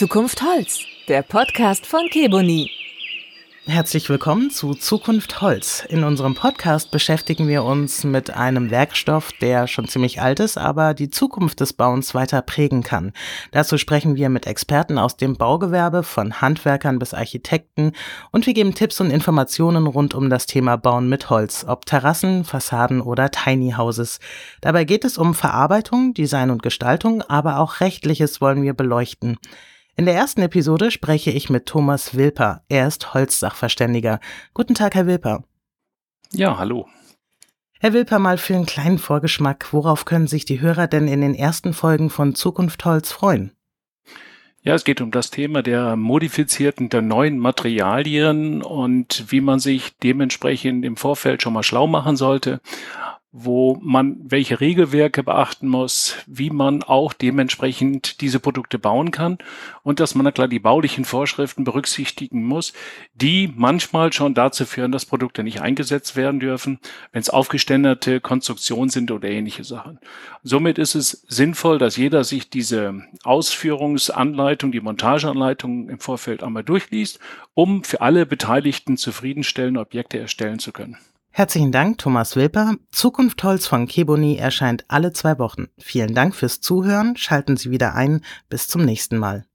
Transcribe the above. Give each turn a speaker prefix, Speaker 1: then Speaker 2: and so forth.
Speaker 1: Zukunft Holz, der Podcast von Keboni.
Speaker 2: Herzlich willkommen zu Zukunft Holz. In unserem Podcast beschäftigen wir uns mit einem Werkstoff, der schon ziemlich alt ist, aber die Zukunft des Bauens weiter prägen kann. Dazu sprechen wir mit Experten aus dem Baugewerbe, von Handwerkern bis Architekten und wir geben Tipps und Informationen rund um das Thema Bauen mit Holz, ob Terrassen, Fassaden oder Tiny Houses. Dabei geht es um Verarbeitung, Design und Gestaltung, aber auch rechtliches wollen wir beleuchten. In der ersten Episode spreche ich mit Thomas Wilper. Er ist Holzsachverständiger. Guten Tag, Herr Wilper.
Speaker 3: Ja, hallo.
Speaker 2: Herr Wilper, mal für einen kleinen Vorgeschmack. Worauf können sich die Hörer denn in den ersten Folgen von Zukunft Holz freuen?
Speaker 3: Ja, es geht um das Thema der modifizierten, der neuen Materialien und wie man sich dementsprechend im Vorfeld schon mal schlau machen sollte wo man welche Regelwerke beachten muss, wie man auch dementsprechend diese Produkte bauen kann und dass man na klar die baulichen Vorschriften berücksichtigen muss, die manchmal schon dazu führen, dass Produkte nicht eingesetzt werden dürfen, wenn es aufgeständerte Konstruktionen sind oder ähnliche Sachen. Somit ist es sinnvoll, dass jeder sich diese Ausführungsanleitung, die Montageanleitung im Vorfeld einmal durchliest, um für alle Beteiligten zufriedenstellende Objekte erstellen zu können.
Speaker 2: Herzlichen Dank, Thomas Wilper. Zukunft Holz von Keboni erscheint alle zwei Wochen. Vielen Dank fürs Zuhören. Schalten Sie wieder ein. Bis zum nächsten Mal.